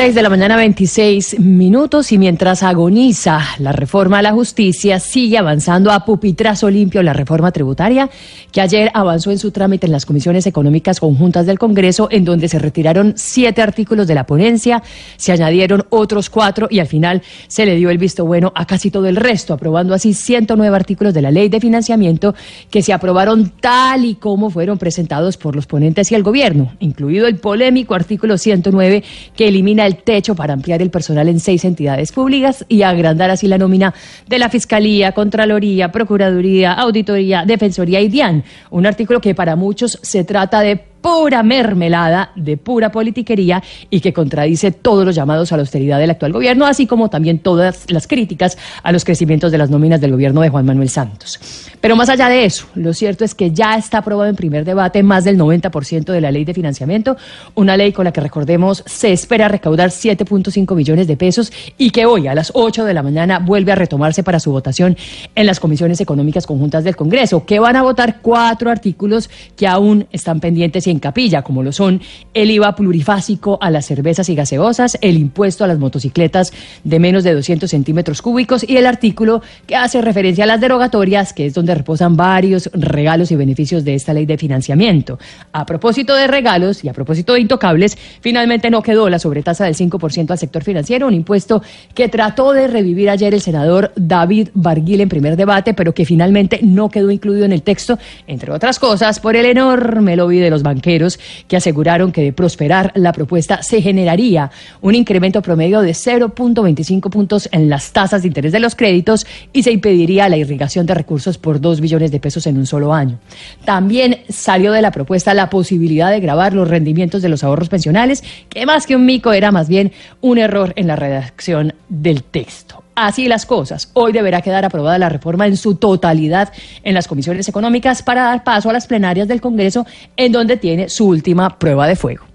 6 de la mañana, 26 minutos, y mientras agoniza la reforma a la justicia, sigue avanzando a pupitrazo limpio la reforma tributaria, que ayer avanzó en su trámite en las comisiones económicas conjuntas del Congreso, en donde se retiraron siete artículos de la ponencia, se añadieron otros cuatro y al final se le dio el visto bueno a casi todo el resto, aprobando así 109 artículos de la ley de financiamiento que se aprobaron tal y como fueron presentados por los ponentes y el gobierno, incluido el polémico artículo 109 que elimina el techo para ampliar el personal en seis entidades públicas y agrandar así la nómina de la Fiscalía, Contraloría, Procuraduría, Auditoría, Defensoría y DIAN. Un artículo que para muchos se trata de pura mermelada, de pura politiquería y que contradice todos los llamados a la austeridad del actual gobierno, así como también todas las críticas a los crecimientos de las nóminas del gobierno de Juan Manuel Santos. Pero más allá de eso, lo cierto es que ya está aprobado en primer debate más del 90% de la ley de financiamiento, una ley con la que recordemos se espera recaudar 7.5 millones de pesos y que hoy a las 8 de la mañana vuelve a retomarse para su votación en las comisiones económicas conjuntas del Congreso, que van a votar cuatro artículos que aún están pendientes y en capilla, como lo son el IVA plurifásico a las cervezas y gaseosas, el impuesto a las motocicletas de menos de 200 centímetros cúbicos y el artículo que hace referencia a las derogatorias, que es donde reposan varios regalos y beneficios de esta ley de financiamiento. A propósito de regalos y a propósito de intocables, finalmente no quedó la sobretasa del 5% al sector financiero, un impuesto que trató de revivir ayer el senador David Barguil en primer debate, pero que finalmente no quedó incluido en el texto, entre otras cosas, por el enorme lobby de los que aseguraron que de prosperar la propuesta se generaría un incremento promedio de 0.25 puntos en las tasas de interés de los créditos y se impediría la irrigación de recursos por 2 billones de pesos en un solo año. También salió de la propuesta la posibilidad de grabar los rendimientos de los ahorros pensionales, que más que un mico era más bien un error en la redacción del texto. Así las cosas. Hoy deberá quedar aprobada la reforma en su totalidad en las comisiones económicas para dar paso a las plenarias del Congreso, en donde tiene su última prueba de fuego.